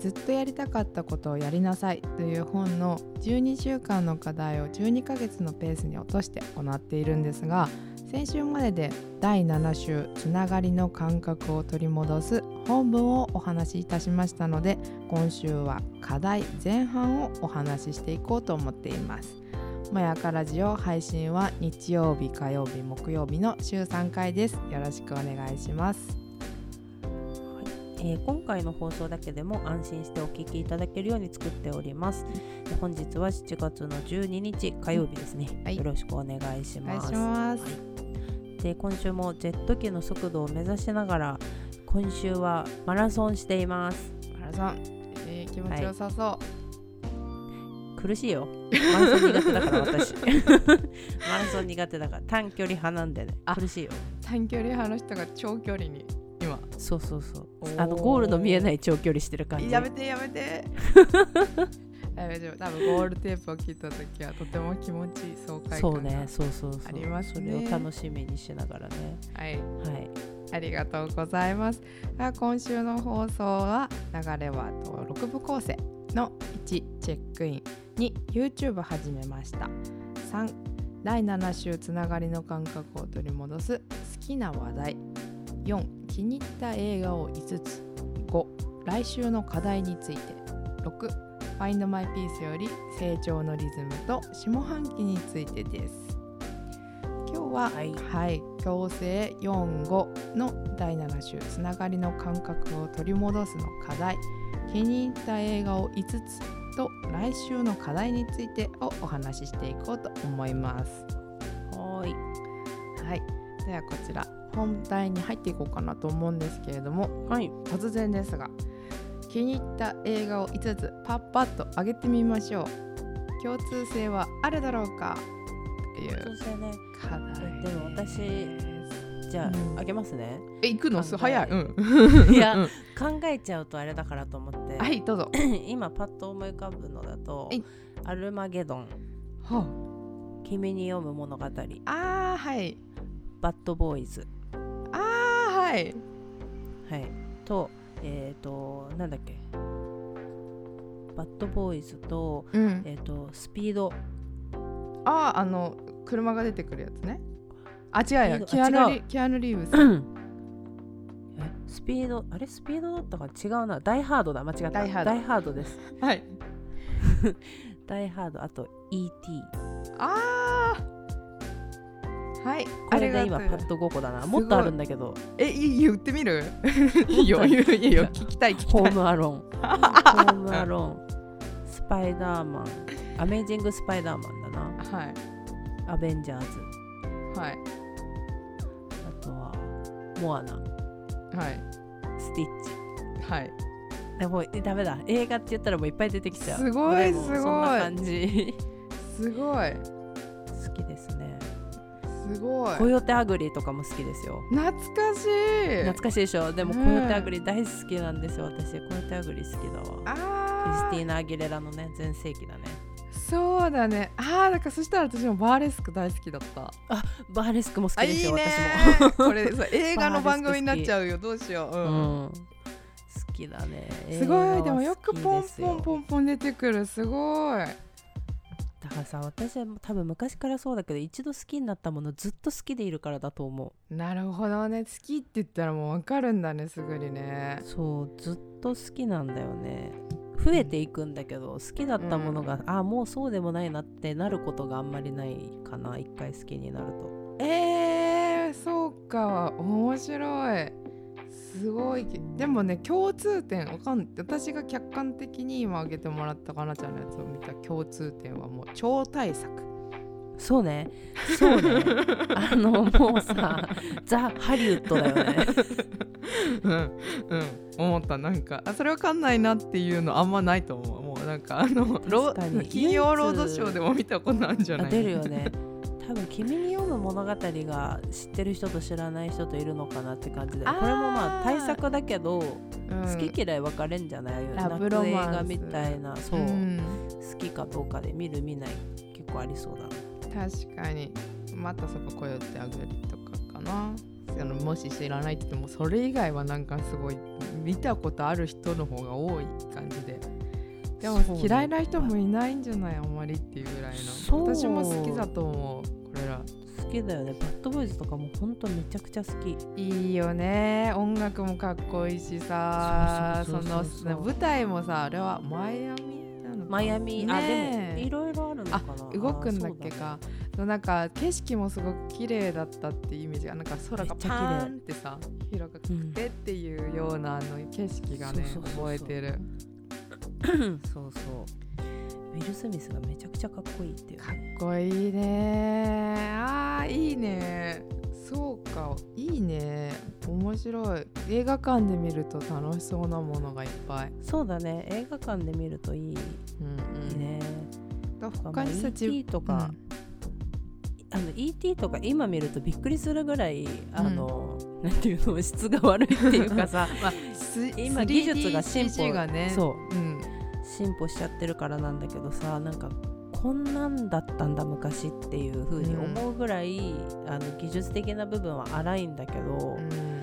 ずっとやりたかったことをやりなさいという本の12週間の課題を12ヶ月のペースに落として行っているんですが先週までで第7週つながりの感覚を取り戻す本文をお話しいたしましたので今週は課題前半をお話ししていこうと思っています。もやかラジオ配信は日曜日火曜日木曜日の週3回です。よろしくお願いします。えー今回の放送だけでも安心してお聞きいただけるように作っております。で本日は7月の12日火曜日ですね。はい。よろしくお願いします。します。で今週もジェット機の速度を目指しながら今週はマラソンしています。マラソン、えー気持ちよさそう、苦しいよ。マラソン苦手だから私。マラソン苦手だから。短距離派なんでね。あ苦しいよ。短距離派の人が長距離に。今そうそうそう。あのゴールの見えない長距離してる感じ。やめてやめて。やめて。多分ゴールテープを切った時はとても気持ちいい爽快感がそうね。そうそうそう。ありますそねれを楽しみにしながらね。はい。はい。ありがとうございます。あ今週の放送は流れはと6部構成の1チェックイン2 YouTube 始めました。3第7週つながりの感覚を取り戻す好きな話題4気に入った映画を5つ。5来週の課題について。6 Find My Peace より成長のリズムと下半期についてです。今日は、はい。はい、強制45の第7週。つながりの感覚を取り戻すの課題。気に入った映画を5つと来週の課題についてをお話ししていこうと思います。はーい。はい。ではこちら本題に入っていこうかなと思うんですけれどもはい。突然ですが気に入った映画を5つパッパッと上げてみましょう。共通性はあるだろうか？っていう課題えでも私じゃあ、げますね。え行くの？早い。うん。いやうん。考えちゃうとあれだからと思って。はいどうぞ。今パッと思い浮かぶのだとはい「アルマゲドン」は「君に読む物語」ああーはい「バッドボーイズああはい」はい。とえっ、となんだっけ？バッドボーイズと,、うん。えー、とスピードあああの車が出てくるやつね。あ違うよキアヌリキアヌリーブスえ？スピードあれ？スピードだったか？違うな。ダイハードだ。間違った。ダイハードです。はい。ダイハードあと ET ああはい。これがとう。パッと5個だな。もっとあるんだけど。えいい言ってみる？いいよ。いいよ聞きたい聞きホたい。ームアローン。ホームアローン。スパイダーマン。アメイジングスパイダーマンだな。はい。アベンジャーズ。はい。あとはモアナ。はい。スティッチ。はい。でもえダメだ。映画って言ったらもういっぱい出てきちゃう。すごいすごいそんな感じ。すごいすごい。コヨテアグリとかも好きですよ。懐かしい。懐かしいでしょ？でもコねヨテアグリ大好きなんですよ私。コヨテアグリ好きだわ。クリスあティーナ・アギレラのね全盛期だね。あそうだね。ああだからそしたら私もバーレスク大好きだった。バーレスクも好きですよあいいね。私も。これ 映画の番組になっちゃうよ。どうしよう、ううん。ん、好きだね。すごい。でもよくポンポンンポンポン出てくる。すごいだからさ私は多分昔からそうだけど一度好きになったものずっと好きでいるからだと思なるほどね。好きって言ったらもう分かるんだねすぐにね。うそうずっと好きなんだよね。増えていくんだけど好きだったものが、あもうそうでもないなってなることがあんまりないかな一回好きになると。えー、そうか。面白いすごいでもね共通点わかん私が客観的に今挙げてもらったかなちゃんのやつを見た共通点はもう超大作。そうね。そうね。あのもうさザ・ハリウッドだよね。うんうん。思った。なんかあそれわかんないなっていうのあんまないと思う。もうなんかあの金曜ロードショーでも見たことあるんじゃない？あ出るよね多分「君に読む物語」が知ってる人と知らない人といるのかなって感じでこれもまあ対策だけど、うん。好き嫌い分かれんじゃないラブロマンス。夏映画みたいなそう、ん。好きかどうかで見る見ない結構ありそうだな。確かに。またそここよってあげるとかかな。あのもし知らないって言ってもそれ以外はなんかすごい見たことある人の方が多い感じで。でも嫌いな人もいないんじゃないあんまりっていうぐらいの。私も好きだと思うきだよね。バッドボーイズとかもほんとめちゃくちゃ好き。いいよね。音楽もかっこいいしさ。その舞台もさあれはマイアミなのかマイアミ、あでもいろいろあるのかな。動くんだっけあかそうなんか景色もすごく綺麗だったっていうイメージがなんか空がパーンってさ広くうんてっていうようなあの景色がねそうそうそうそう。覚えてる。そうそうウィル・スミスがめちゃくちゃかっこいいっていうかっねこいいね。あーいいね。そうか。いいね。面白い。映画館で見ると楽しそうなものがいっぱい、そうだね。映画館で見るといい。うんうん。ね、だまあ他にさ ET とか、あの ET とか今見るとびっくりするぐらいあの、なんていうの質が悪いっていうかさ。まあ、す今技術が進歩。3DCG がね。そう。うん、進歩しちゃってるからなんだけどさなんかこんなんだったんだ昔っていう風に思うぐらい、あの技術的な部分は荒いんだけど、うん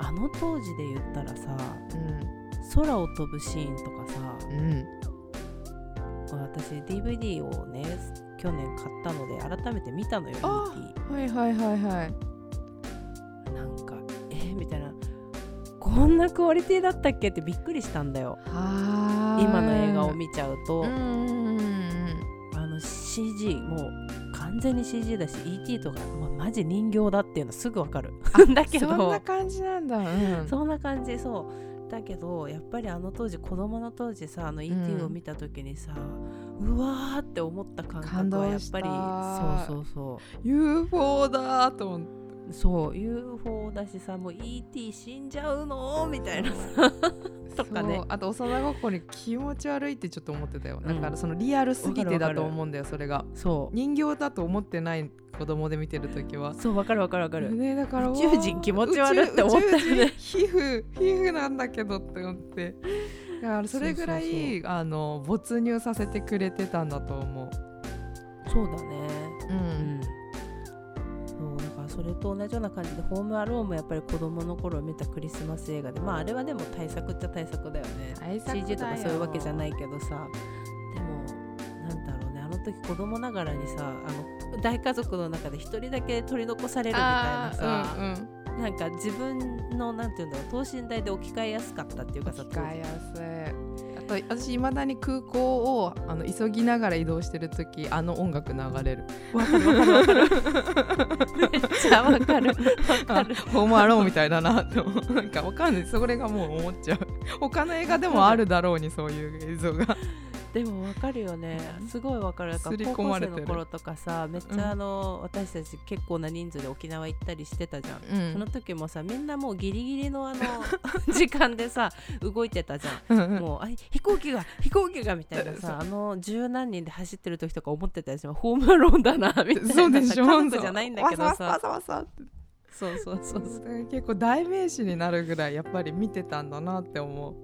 あの当時で言ったらさう空を飛ぶシーンとかさん。うん。私 DVD をね去年買ったので改めて見たのよはいはいはいはいこんなクオリティだったっけってびっくりしたんだよ。今の映画を見ちゃうと、うんうんうんあの CG もう完全に CG だし ET とか、まあ、マジ人形だっていうのすぐわかる。だけど。そんな感じなんだ、うん、そんな感じそう。だけどやっぱりあの当時子供の当時さあの ET を見た時にさ、うわーって思った感感覚はやっぱりそうそうそう。UFO だと思ってそう UFO だしさもう ET 死んじゃうの？みたいなさ。とかね。あと幼心に気持ち悪いってちょっと思ってたよ、うん。だからそのリアルすぎてだと思うんだよそれが。そう。人形だと思ってない子供で見てる時は。そうわかるわかるわかる、ねだから宇宙人気持ち悪いって思ったよね。皮膚皮膚なんだけどって思って。だからそれぐらいあの没入させてくれてたんだと思う。そうだね。ううんんそれと同じような感じで「ホームアローン」もやっぱり子供の頃見たクリスマス映画でまああれはでも対策っちゃ対策だよね。対策 CG とかそういうわけじゃないけどさ。でもなんだろうねあの時子供ながらにさあの大家族の中で一人だけ取り残されるみたいなさ、うんうん。なんか自分のなんていうんだろう等身大で置き換えやすかったっていうかさ使いやすい私いまだに空港をあの急ぎながら移動してる時あの音楽流れる。わかるわかるわかる。めっちゃわかる。わ かあるホームアローンみたいだなって思う。なんかわかんない。それがもう思っちゃう。他の映画でもあるだろうにそういう映像がでもわかるよね。すごいわかる。高校生の頃とかさめっちうん。ゃあの、私たち結構な人数で沖縄行ったりしてたじゃん、うん。その時もさみんなもうギリギリのあの 時間でさ動いてたじゃん。うんうん。もうあ飛行機が飛行機がみたいなさ あの十何人で走ってる時とか思ってたりしてホームアローンだなみたいな。そうでしょ。家族じゃないんだけどわささわさわさわって。そうそうそうそう。結構代名詞になるぐらいやっぱり見てたんだなって思う。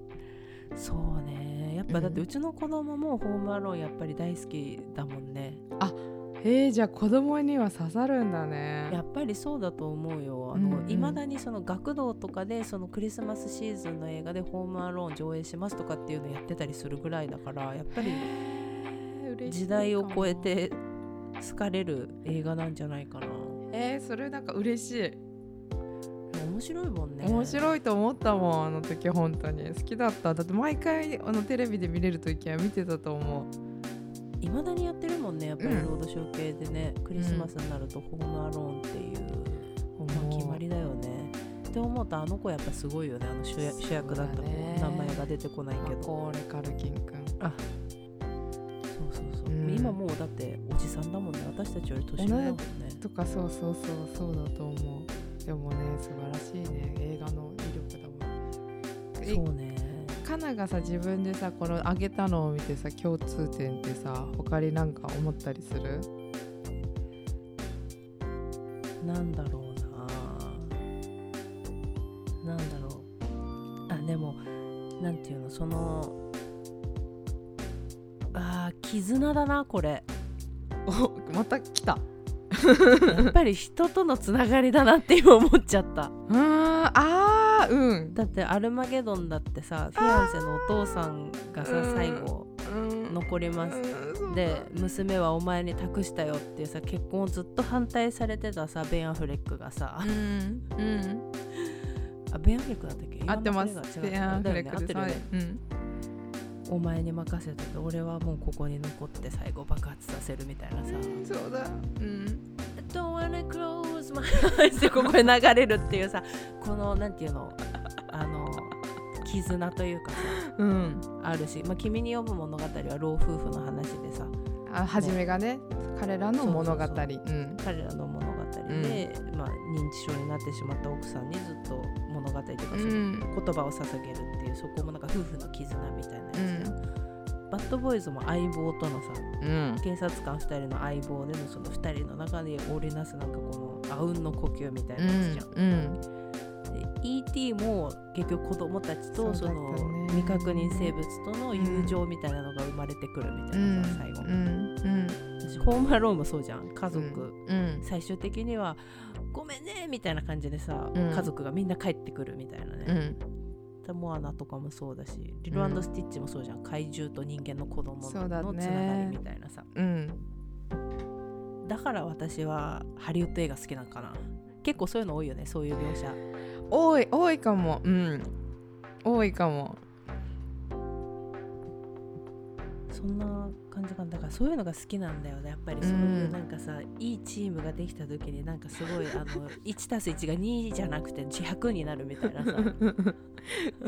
そうね。やっぱだってうちの子供もホームアローンやっぱり大好きだもんね。えー、じゃあ子供には刺さるんだね。やっぱりそうだと思うよ。あうんうん。だにその学童とかでそのクリスマスシーズンの映画でホームアローン上映しますとかっていうのやってたりするぐらいだからやっぱり時代を超えて好かれる映画なんじゃないかな。えー、それなんか嬉しい面白いもんね。面白いと思ったもんあの時本当に。好きだった。だって毎回あのテレビで見れる時は見てたと思う。いまだにやってるもんねやっぱりうん。ロードショー系でね、クリスマスになるとホームアローンっていう、まあ、決まりだよね。って思うとあの子やっぱすごいよねあの主役主役だった子、ね名前が出てこないけど。コーレ・カルキン君あ。そうそうそう、うん。今もうだっておじさんだもんね。私たちより年上だもんね。とかそうそうそうそうだと思うでもね素晴らしいね。映画の威力だわ。えそうね。カナがさ自分でさこの上げたのを見てさ共通点ってさ他になんか思ったりする？なんだろうな。なんだろう。あでもなんていうのそのあー絆だなこれ。おまた来たやっぱり人とのつながりだなって今思っちゃった。あーあーうん。だってアルマゲドンだってさフィアンセのお父さんがさうん最後うん。残ります。うんで娘はお前に託したよっていうさ結婚をずっと反対されてたさベン・アフレックがさ。うん。うん。あベン・アフレックだったっけ？合ってます。イワンアンフレックですね合ってるよね。う。ん。お前に任せてて俺はもうここに残って最後爆発させるみたいなさ。そうだ。うん「Wanna close my eyes」ってここで流れるっていうさこのなんていうの？あの絆というかさうん。あるし、まあ、君に読む物語は老夫婦の話でさ。あ初めがね彼らの物語。彼らの物語で、まあ、認知症になってしまった奥さんにずっと物語というかそのうん。言葉を捧げるっていうそこもなんか夫婦の絆みたいなやつじゃん、バッドボーイズも相棒とのさうん。警察官2人の相棒でのその2人の中で織りなすなんかこのあうんの呼吸みたいなやつじゃん、うんで E.T. も結局子供たちとそのね。未確認生物との友情みたいなのが生まれてくるみたいなさ、最後、うんうん。私ホームアローンもそうじゃん家族、うん最終的には「ごめんね」みたいな感じでさ、うん。家族がみんな帰ってくるみたいなうね、んでモアナとかもそうだしリルスティッチもそうじゃん。怪獣と人間の子供そうだね。のつながりみたいなさ。うん。だから私はハリウッド映画好きなんかな。結構そういうの多いよねそういう描写。多い多いかも。うん。多いかもそんな感じかな。だからそういうのが好きなんだよねやっぱりそういううんなんかさ、いいチームができた時になんかすごいあの 1+1 が2じゃなくて100になるみたいなさ。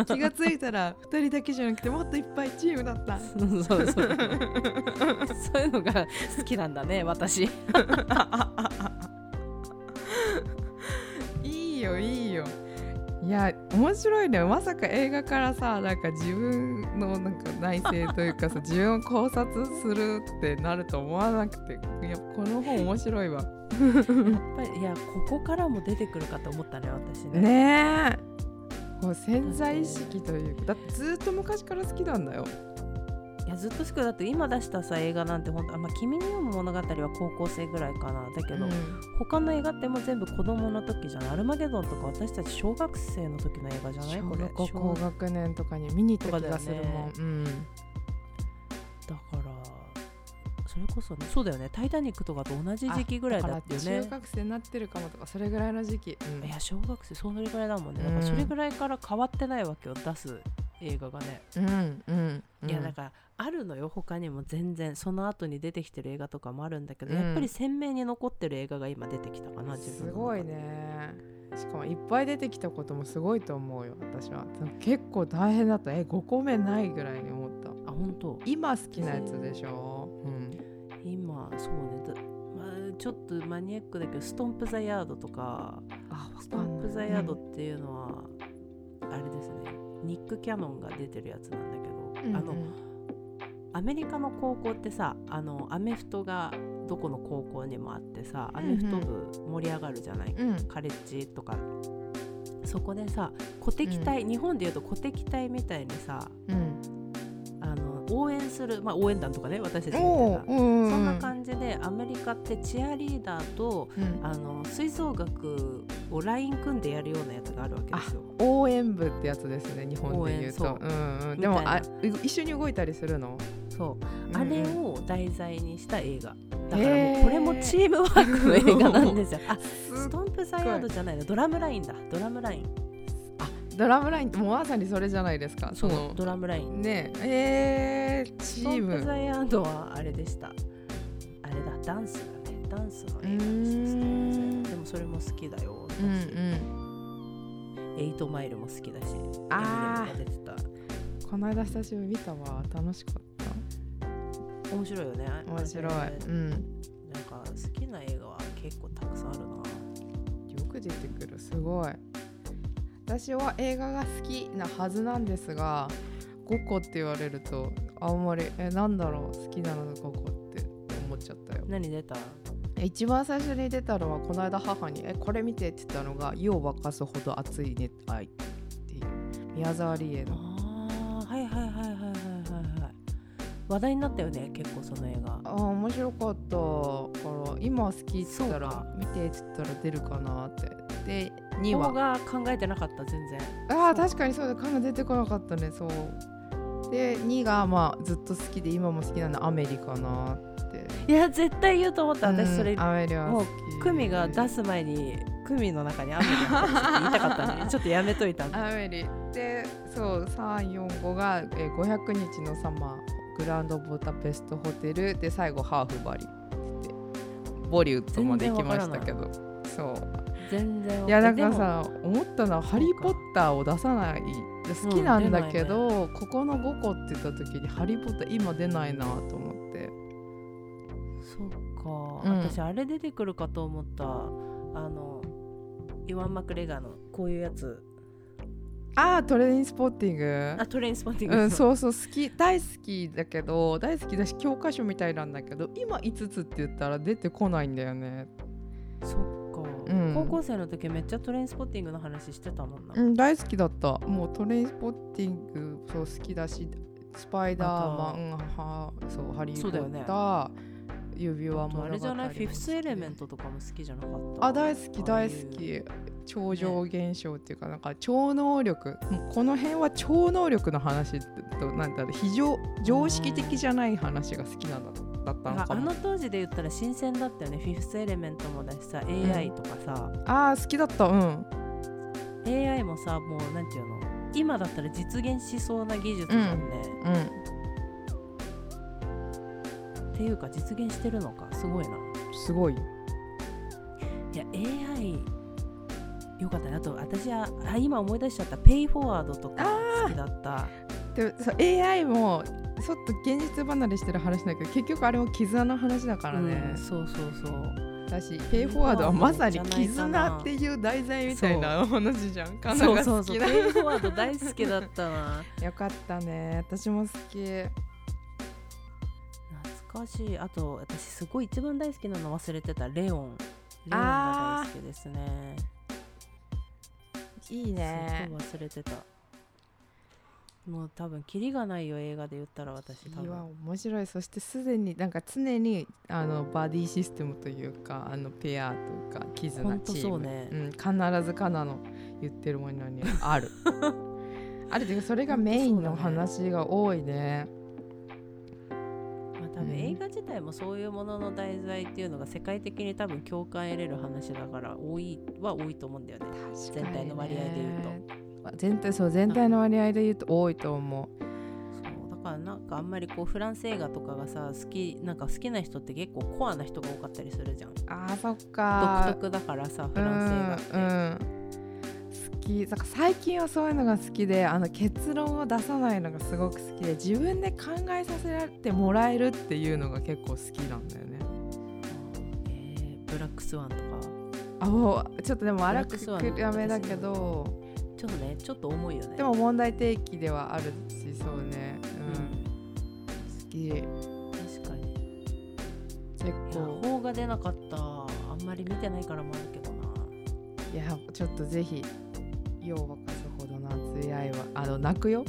気がついたら2人だけじゃなくてもっといっぱいチームだった。そうそうそう。そういうのが好きなんだね私。いいよいいよいや面白いね。まさか映画からさなんか自分のなんか内省というかさ 自分を考察するってなると思わなくて。いやこの本面白いわ。やっぱりいやここからも出てくるかと思ったね私ね。ねえ。潜在意識というかだってずっと昔から好きなんだよいやずっと好きだって今出したさ映画なんて本当あ、まあ、君に読む物語は高校生ぐらいかな。だけど、他の映画ってもう全部子供の時じゃないアルマゲドンとか私たち小学生の時の映画じゃない？小これ。学校高学年とかに見に行った気がするもん、うん。だからそれこそねそうだよね「タイタニック」とかと同じ時期ぐらいだったよね。か。ら中学生になってるかもとかそれぐらいの時期、うん。いや小学生それぐらいだもんね。だからうんそれぐらいから変わってないわけよ出す映画がね、うんうんいやだからあるのよ他にも全然。その後に出てきてる映画とかもあるんだけど、うん。やっぱり鮮明に残ってる映画が今出てきたかな自分すごいね。しかもいっぱい出てきたこともすごいと思うよ私は。結構大変だった。え5個目ないぐらいに思った。あ本当？今好きなやつでしょ、うん、今そうね。だ、まあ、ちょっとマニアックだけどストンプ・ザ・ヤードとかあストンプ・ザ・ヤードっていうのは、あれですね。ニック・キャノンが出てるやつなんだけど、あのアメリカの高校ってさあのアメフトがどこの高校にもあってさアメフト部盛り上がるじゃない、うん。カレッジとか。そこでさ鼓敵隊、日本でいうと鼓敵隊みたいにさうん。あの応援する、まあ、応援団とかね私たちみたいおなそんな感じでアメリカってチアリーダーとうん。あの吹奏楽をライン組んでやるようなやつがあるわけですよ。応援部ってやつですね日本で言うと。う。んうん、でもあ一緒に動いたりするの、そう。うんあれを題材にした映画。だからもうこれもチームワークの映画なんですよ。あすストンプ・ザ・ヤードじゃないのドラムラインだ。ドラムライン。ドラムラインってもうまさにそれじゃないですか。そうのドラムライン。ね。えー、チストンプ・ームザ・ヤードはあれでした。あれだダンスだねダンスの映画ですうーん。でもそれも好きだよ私、うんうん。エイトマイルも好きだしあー。エミネムが出てた。この間久しぶりに見たわ。楽しかった面白いよね。面白い、うん。なんか好きな映画は結構たくさんあるな。よく出てくる。すごい。私は映画が好きなはずなんですが5個って言われるとあんまりえなんだろう？好きなの5個って。思っちゃったよ。何出た？一番最初に出たのはこの間母に「えこれ見て」って言ったのが「湯を沸かすほど熱い熱愛」っていう。宮沢りえの。あはいはいはいはい話題になったよね結構その映画。あー面白かった。から今好きって言ったら見てって言ったら出るかなって。で2方はが考えてなかった全然。ああ確かにそうだ。彼女出てこなかったねそう。で2がまあずっと好きで今も好きなのアメリかなって。いや絶対言うと思った。私それうんアメリはもうクミが出す前にクミの中にアメリが言いたかったね ちょっとやめといたアメリでそう345が、えー500日のサマーグランドブダペストホテルで最後ハーフバリってボリウッドまで行きましたけど。そう。全然い。やなんでもかさ思ったのは「ハリー・ポッター」を出さない。好きなんだけど、ここの5個って言った時に「ハリー・ポッター」今出ないなと思って。そっか、うん。私あれ出てくるかと思った。あのイワン・マクレガーのこういうやつああトレインスポッティング。あトレインスポッティング、うん、そうそう好き。大好きだけど大好きだし教科書みたいなんだけど今5つって言ったら出てこないんだよね。そっか、うん。高校生の時めっちゃトレインスポッティングの話してたもんな、うん大好きだった。もうトレインスポッティングそう好きだしスパイダーマンはそうハリー・ポそうだよね。ッター、指輪あと物語。あれじゃない？もフィフスエレメントとかも好きじゃなかった？あ大好き大好あき超常現象っていうかなんか超能力この辺は超能力の話となんだろう非常常識的じゃない話が好きなんだだったのああかもの当時で言ったら新鮮だったよね。フィフスエレメントもだしさ AI とかさ、あー好きだった。うん。AI もさもうなんていうの？今だったら実現しそうな技術じゃんね、うんっていうか実現してるのか。すごいな。すごい。いや AI よかったね。あと私はあ今思い出しちゃった。ペイフォワードとか好きだった。でそう AI もちょっと現実離れしてる話だけど結局あれも絆の話だからね、うん、そうそうそう。だしペイフォワードはまさに絆っていう題材みたいな話じゃん。カナそうそう。が好きうペイフォワード大好きだったな。よかったね。私も好き。懐かしい。あと私すごい一番大好きなの忘れてた。レオン。レオンが大好きですねいいね。忘れてたもう多分キリがないよ映画で言ったら私多分面白いそしてすでになんか常にあのバディシステムというかあのペアとか絆とチームそうねうん、必ずカナの言ってるものにあるあるというかそれがメインの話が多いね、多分うん。映画自体もそういうものの題材っていうのが世界的に多分共感得れる話だから多いは多いと思うんだよね。全体の割合で言うと。全体そう全体の割合で言うと多いと思う。そうだからなんかあんまりこうフランス映画とかがさ好きなんか好きな人って結構コアな人が多かったりするじゃん。あーそっか独特だからさフランス映画って、うん、きだから最近はそういうのが好きであの結論を出さないのがすごく好きで自分で考えさせられてもらえるっていうのが結構好きなんだよね。えーブラックスワンとか。あもうちょっとでも荒くやめだけどちょっとねちょっと重いよね。でも問題提起ではあるしそうね。うん。好き。確かに。結構。邦が出なかった。あんまり見てないからもあるけどな。いやちょっとぜひよう沸かすほどの熱い愛はあの泣くよ。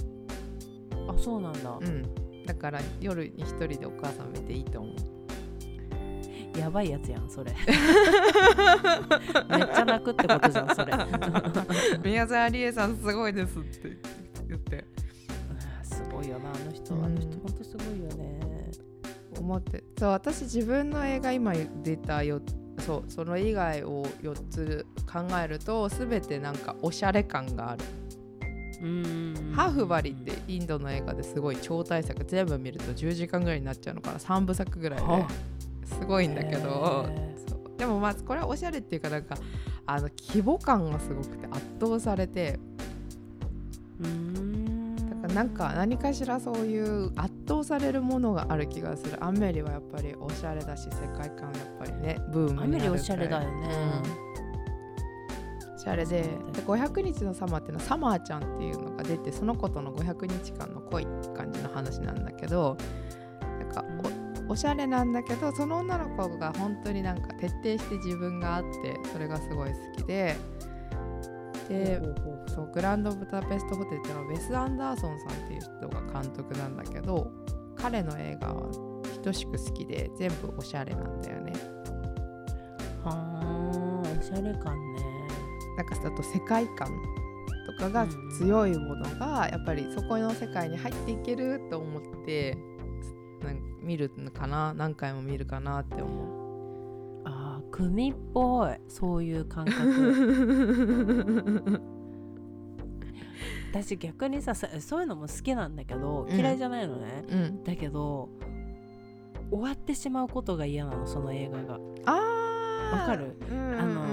あそうなんだ、うん。だから夜に一人でお母さん見ていいと思う。やばいやつやんそれ。めっちゃ泣くってことじゃんそれ。宮沢りえさんすごいですって言って。すごいよなあの人、うん。あの人ほんとすごいよね。思って。そう私自分の映画今出たよそうその以外を4つ考えると全てなんかおしゃれ感がある。うーんハーフバリってインドの映画ですごい超大作。全部見ると10時間ぐらいになっちゃうのかな。3部作ぐらいはですごいんだけど。でもまあこれはおしゃれっていうかなんかあの規模感がすごくて圧倒されて。うーんなんか何かしらそういう圧倒されるものがある気がする。アメリはやっぱりおしゃれだし世界観やっぱりねブームになるアメリおしゃれだよね。おしゃれでで500日のサマーっていうのはサマーちゃんっていうのが出てその子との500日間の恋って感じの話なんだけどなんかおおしゃれなんだけどその女の子が本当になんか徹底して自分があってそれがすごい好きででそうグランドブタペストホテルっていうのはウェス・アンダーソンさんっていう人が監督なんだけど彼の映画は等しく好きで全部おしゃれなんだよね。はあおしゃれ感ね。なんかあと世界観とかが強いものがやっぱりそこの世界に入っていけると思ってなん見るのかな何回も見るかなって思あー組っぽいそういう感覚。う。私逆にささそういうのも好きなんだけどうん。嫌いじゃないのね、うん、だけど終わってしまうことが嫌なのその映画が。あー。わかる、うんうん。あの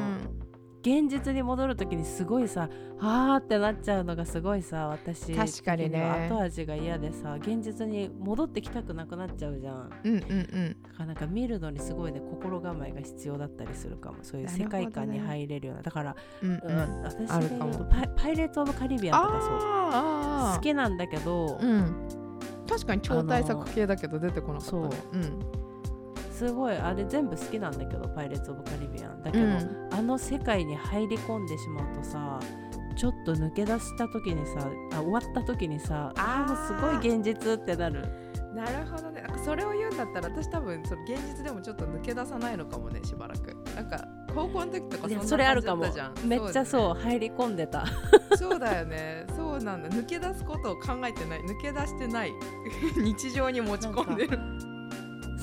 現実に戻る時にすごいさあーってなっちゃうのがすごいさ私確かにね。後味が嫌でさ現実に戻ってきたくなくなっちゃうじゃん。うんうんうん。なんか見るのにすごいね心構えが必要だったりするかも。そういう世界観に入れるような。だから、うんううんん。私で言うとパイパイレーツ・オブ・カリビアンとかそう。好きなんだけど、うん。確かに超大作系だけど出てこなかったね。そう。うんすごいあれ全部好きなんだけどパイレーツ・オブ・カリビアン。だけど、うん。あの世界に入り込んでしまうとさちょっと抜け出した時にさあ終わった時にさああもうすごい現実ってなる。なるほどね。それを言うんだったら私多分その現実でもちょっと抜け出さないのかもねしばらく。なんか高校の時とかそそれあるかも。めっちゃそうだよ入り込んでた。ね そうだよね。そうなんだ。抜け出すことを考えてない。抜け出してない。日常に持ち込んでる。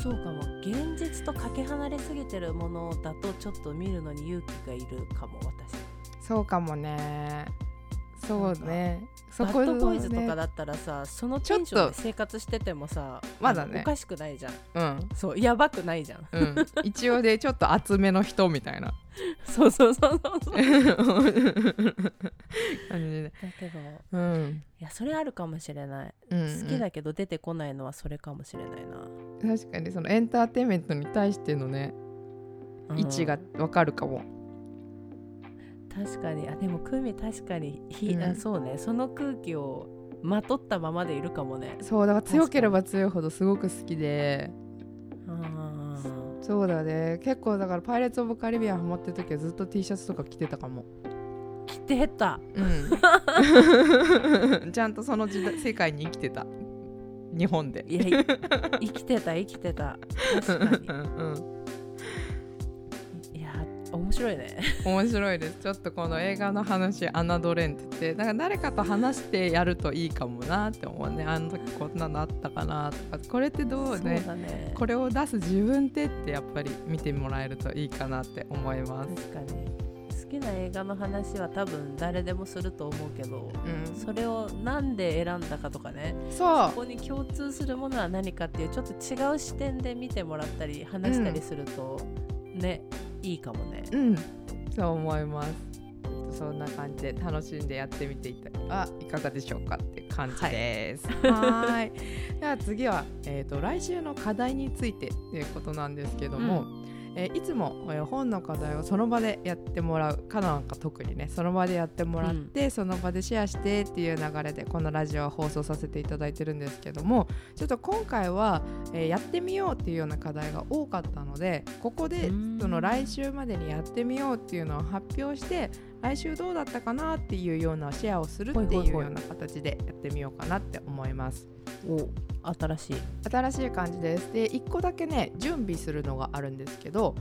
そうかも現実とかけ離れすぎてるものだとちょっと見るのに勇気がいるかも私。そうかもね。そうね。そバこッドボーイズとかねだったらさそのちょっとテンションで生活しててもさまだね。おかしくないじゃん。うん。そうやばくないじゃん。うん。一応でちょっと厚めの人みたいな。そうそうそうそう。そう感じで。だけどうん。いやそれあるかもしれない、うん好きだけど出てこないのはそれかもしれないな、確かにそのエンターテインメントに対してのねうん位置がわかるかも、確かに。あでもクミ確かにひ、うん。あそうね。その空気をまとったままでいるかもね。そうだから強ければ強いほどすごく好きで。うんそうだね。結構だから「パイレーツ・オブ・カリビアン」ハマってる時はずっと T シャツとか着てたかも。来てた。うん。ちゃんとその時代世界に生きてた。日本で。いやい生きてた生きてた。確かに。うん面白いね。面白いです。ちょっとこの映画の話侮れんって言ってだから誰かと話してやるといいかもなって思うね。あの時こんなのあったかなとか。これってどうねね。これを出す自分ってってやっぱり見てもらえるといいかなって思います。確かに。好きな映画の話は多分誰でもすると思うけどうん、それをなんで選んだかとかね。そう。ここに共通するものは何かっていうちょっと違う視点で見てもらったり話したりすると、ねいいかもねうん、そう思います。そんな感じで楽しんでやってみていたあいかがでしょうかって感じです。はーい。では次はえっ、と来週の課題についてということなんですけども。えーいつも、えー本の課題をその場でやってもらうかなんか特にねその場でやってもらって、その場でシェアしてっていう流れでこのラジオは放送させていただいてるんですけどもちょっと今回は、えーやってみようっていうような課題が多かったのでここでうん。その来週までにやってみようっていうのを発表して来週どうだったかなっていうようなシェアをするってほいうような形でやってみようかなって思います。お新しい。新しい感じです。で1個だけね準備するのがあるんですけど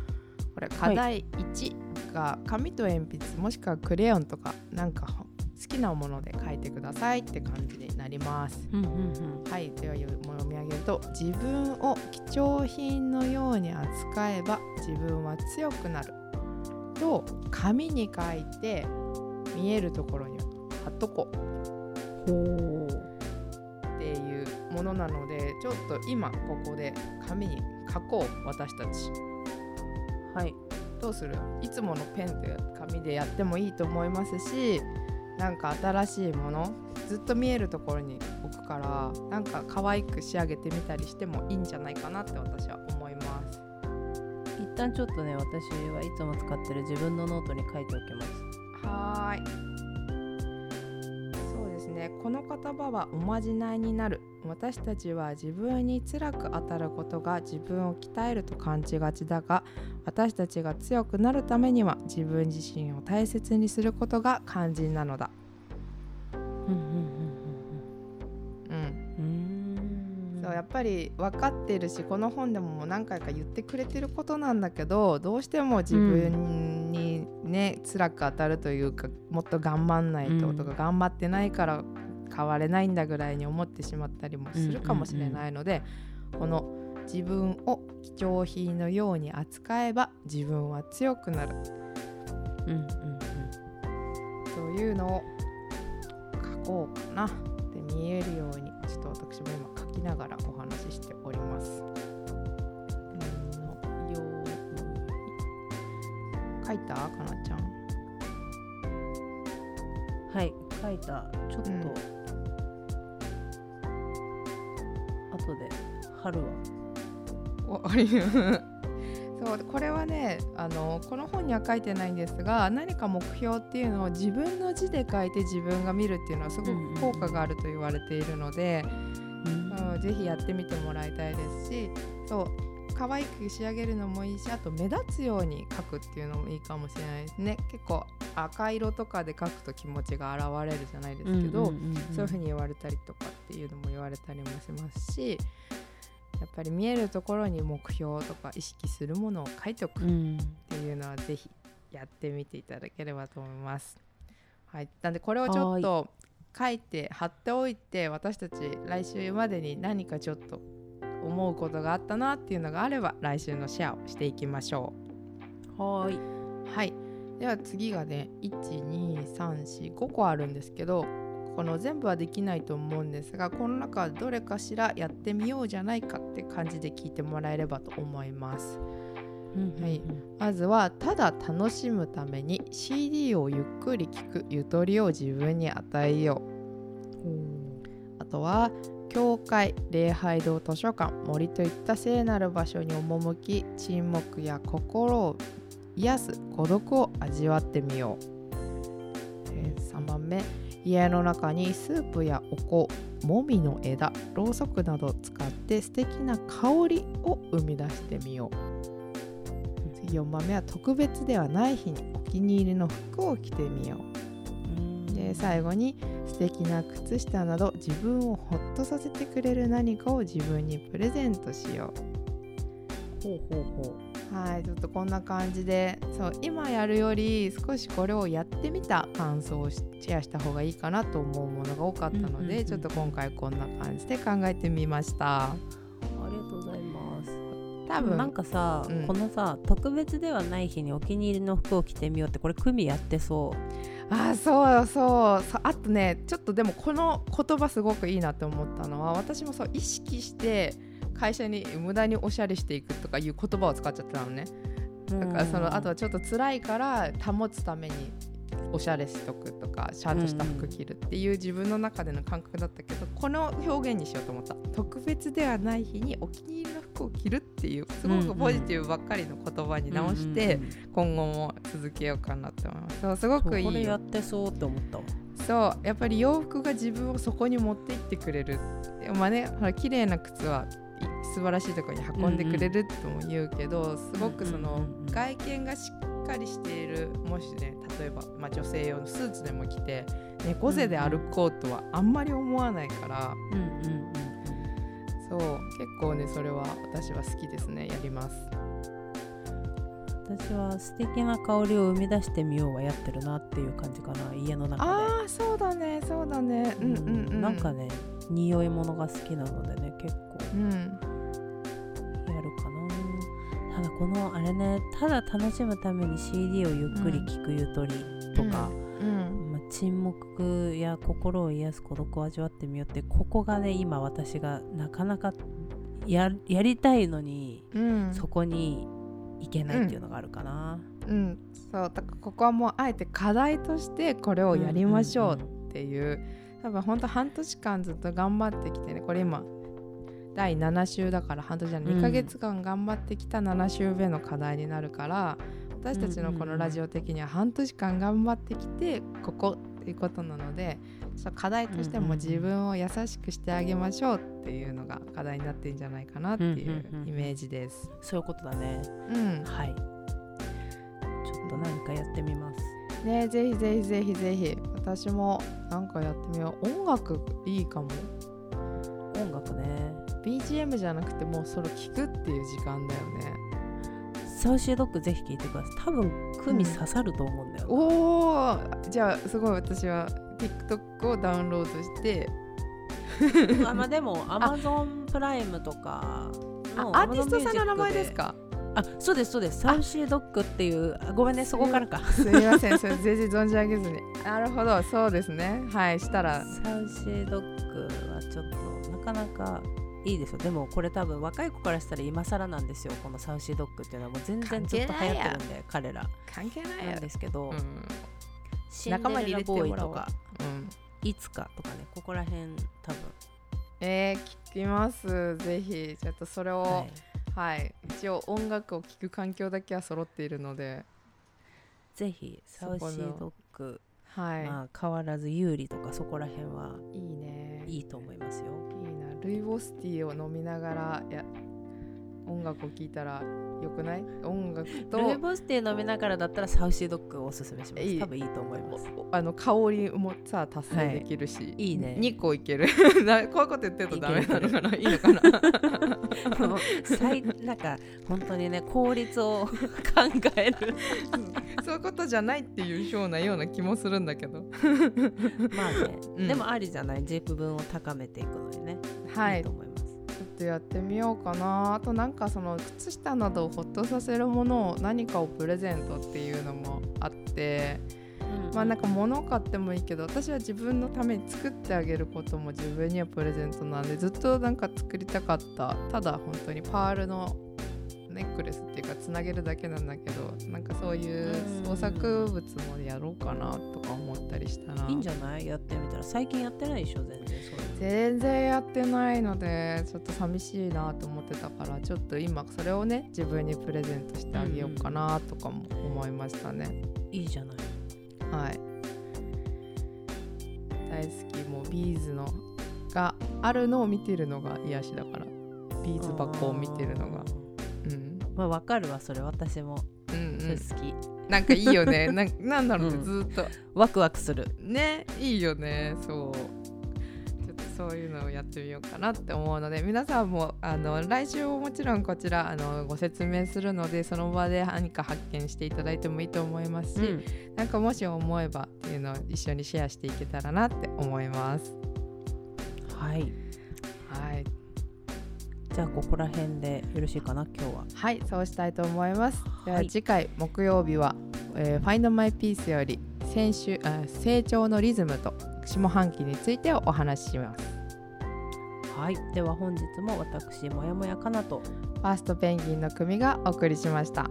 これ課題1が紙と鉛筆もしくはクレヨンとかなんか好きなもので書いてくださいって感じになります。うんうんうん。はい。では読み上げると自分を貴重品のように扱えば自分は強くなると紙に書いて見えるところに貼っとこうほっていうものなのでちょっと今ここで紙に書こう私たち。うはい。どうする？いつものペンで紙でやってもいいと思いますしなんか新しいものずっと見えるところに置くからなんか可愛く仕上げてみたりしてもいいんじゃないかなって私は思います一旦ちょっとね私はいつも使ってる自分のノートに書いておきます。はーい。そうですね。この言葉はおまじないになる。私たちは自分に辛く当たることが自分を鍛えると感じがちだが私たちが強くなるためには自分自身を大切にすることが肝心なのだ。やっぱり分かってるしこの本でももう何回か言ってくれてることなんだけどどうしても自分にね、辛く当たるというかもっと頑張んないとうん。とか、頑張ってないから変われないんだぐらいに思ってしまったりもするかもしれないので、この自分を貴重品のように扱えば自分は強くなる。うんうんというのを書こうかなで見えるようにきながらお話ししております。のよ書いたかなちゃん。うんはい書いた。ちょっと、うん。後で貼るわ。おあり そうこれはねあのこの本には書いてないんですが何か目標っていうのを自分の字で書いて自分が見るっていうのはすごく効果があると言われているので、うん、ぜひやってみてもらいたいですしそう可愛く仕上げるのもいいしあと目立つように描くっていうのもいいかもしれないですね。結構赤色とかで描くと気持ちが現れるじゃないですけど、そういうふうに言われたりとかっていうのも言われたりもしますしやっぱり見えるところに目標とか意識するものを書いておくっうんていうのはぜひやってみていただければと思います。はい、なんでこれをちょっと書いて貼っておいて私たち来週までに何かちょっと思うことがあったなっていうのがあれば来週のシェアをしていきましょはーい。う。はいでは次がね12345個あるんですけどこの全部はできないと思うんですがこの中どれかしらやってみようじゃないかって感じで聞いてもらえればと思います。はい。まずはただ楽しむために CD をゆっくり聴くゆとりを自分に与えよう。あとは教会礼拝堂図書館森といった聖なる場所に赴き沈黙や心を癒す孤独を味わってみよう、えー3番目。家の中にスープやお香もみの枝ろうそくなどを使って素敵な香りを生み出してみよう。次4番目は特別ではない日にお気に入りの服を着てみよう。で最後に素敵な靴下など自分をホッとさせてくれる何かを自分にプレゼントしよほうほうほう。はいちょっとこんな感じでそう今やるより少しこれをやってみた感想をシェアした方がいいかなと思うものが多かったので、うんうんうん。ちょっと今回こんな感じで考えてみました多分なんかさ、うん。このさ特別ではない日にお気に入りの服を着てみようってこれ組やってそあそうそう。あとねちょっとでもこの言葉すごくいいなって思ったのは私もそう意識して会社に無駄におしゃれしていくとかいう言葉を使っちゃってたのね。う。だからそのあとははちょっと辛いから保つためにおしゃれしとくとかちゃんとした服着るっていう自分の中での感覚だったけどこの表現にしようと思った。特別ではない日にお気に入りの服を着るっていうすごくポジティブばっかりの言葉に直して、今後も続けようかなって思います。そうすごくいいよ。これやってそうって思った。わ。そうやっぱり洋服が自分をそこに持って行ってくれるまあねほら綺麗な靴はい素晴らしいところに運んでくれるとも言うけど、すごくその外見がしっかりしているもしね例えば、まあ、女性用のスーツでも着て猫背で歩こうとはあんまり思わないから、うんうんうん。うん。そう。結構ねそれは私は好きですね。やります。私は素敵な香りを生み出してみようはやってるなっていう感じかな。家の中で。ああそうだねそうだね。うんうん。うん。なんかね匂い物が好きなのでね結構。うんただこのあれねただ楽しむために CD をゆっくり聴くゆとりとか、うん。まあ、沈黙や心を癒す孤独を味わってみようってここがね今私がなかなかややりたいのに、うん。そこに行けないっていうのがあるかな、うん、そうだからここはもうあえて課題としてこれをやりましょうっていう,、多分ほんと半年間ずっと頑張ってきてねこれ今第7週だから半年じゃない。うん。2ヶ月間頑張ってきた7週目の課題になるから、私たちのこのラジオ的には半年間頑張ってきてここっていうことなので課題としても自分を優しくしてあげましょうっていうのが課題になってるんじゃないかなっていうイメージです。そういうことだね。うん、はい。ちょっと何かやってみます。ねぜひぜひぜひぜひ。私もなんかやってみよう。音楽いいかも BGM じゃなくてもうそれ聞くっていう時間だよね。サウシードッグぜひ聞いてください。多分クミ刺さると思うんだよな、おー。じゃあすごい私は TikTok をダウンロードして。あまあでも Amazon プライムとかアーティストさんの名前ですか？あそうですそうです。サウシードッグっていうあごめんねそこからか。すみませんそれ全然存じ上げずになるほどそうですねはいしたらサウシードッグはちょっとなかなかいいですよ。でもこれ多分若い子からしたら今更なんですよ。このサウシードッグっていうのはもう全然ずっと流行ってるんで彼ら。関係ないなんやですけど、うん。シンデレラボーイとか。うんいつかとかねここら辺多分。えー、聞きます。ぜひ。ちょっとそれをははい。い、一応音楽を聴く環境だけは揃っているので。ぜひサウシードッグ、はい、まあ、変わらず有利とかそこら辺はいいね。いいと思いますよルイボスティーを飲みながらや音楽を聴いたらよくない？音楽とルイボスティー飲みながらだったらサウシードッグをおすすめしまいい。す多分いいと思います。おあの香りもさ達成できるし、いいね。2個いける。なこういうこと言ってるとダメなのかな。いいのかなもう最なんか本当にね効率を 考える そういうことじゃないっていうようなような気もするんだけど。まあね、うん。でもありじゃない？自分を高めていくのにね、、はい。いいと思います。ちょっとやってみようかな。あとなんかその靴下などをホッとさせるものを何かをプレゼントっていうのもあって。まあなんか物を買ってもいいけど私は自分のために作ってあげることも自分にはプレゼントなんでずっとなんか作りたかった。ただ本当にパールのネックレスっていうかつなげるだけなんだけどなんかそういう創作物もやろうかなとか思ったりしたないいんじゃない？やってみたら。最近やってないでしょ？全然そういうの。全然やってないのでちょっと寂しいなと思ってたからちょっと今それをね自分にプレゼントしてあげようかなとかも思いましたね、いいじゃない。はい。大好きもうビーズのがあるのを見てるのが癒しだから。ビーズ箱を見てるのがまあわかるわそれ私も。うんそれ好き、うんなんかいいよね。なんなんだろうね、うん。ずーっと。ワクワクする。ねいいよねそう。ちょっとそういうのをやってみようかなって思うので皆さんもあの来週ももちろんこちらあのご説明するのでその場で何か発見していただいてもいいと思いますし、うん。なんかもし思えばっていうのを一緒にシェアしていけたらなって思います。はい。はい、じゃあここら辺でよろしいかな今日は。はい、そうしたいと思います。でははい次回木曜日は、えー、Find My Peace より先週あ成長のリズムと下半期についてお話しします。はいでは本日も私もやもやかなと。ファーストペンギンの組がお送りしました。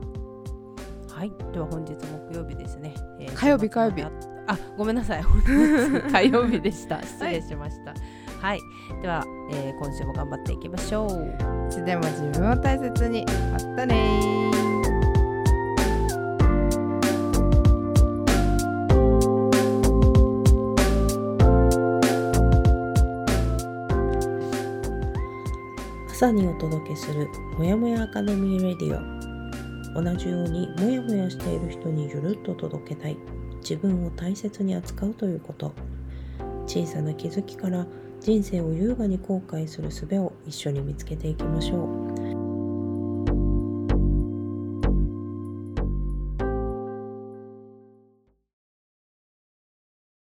はいでは本日木曜日ですね、えー火曜日週末までああごめんなさい。火曜日でした。失礼しました。はい、では、えー今週も頑張っていきましょう。いつでも自分を大切に。またねー。朝にお届けするもやもやアカデミーレディオ。同じようにもやもやしている人にゆるっと届けたい。自分を大切に扱うということ。小さな気づきから人生を優雅に後悔する術を一緒に見つけていきましょう。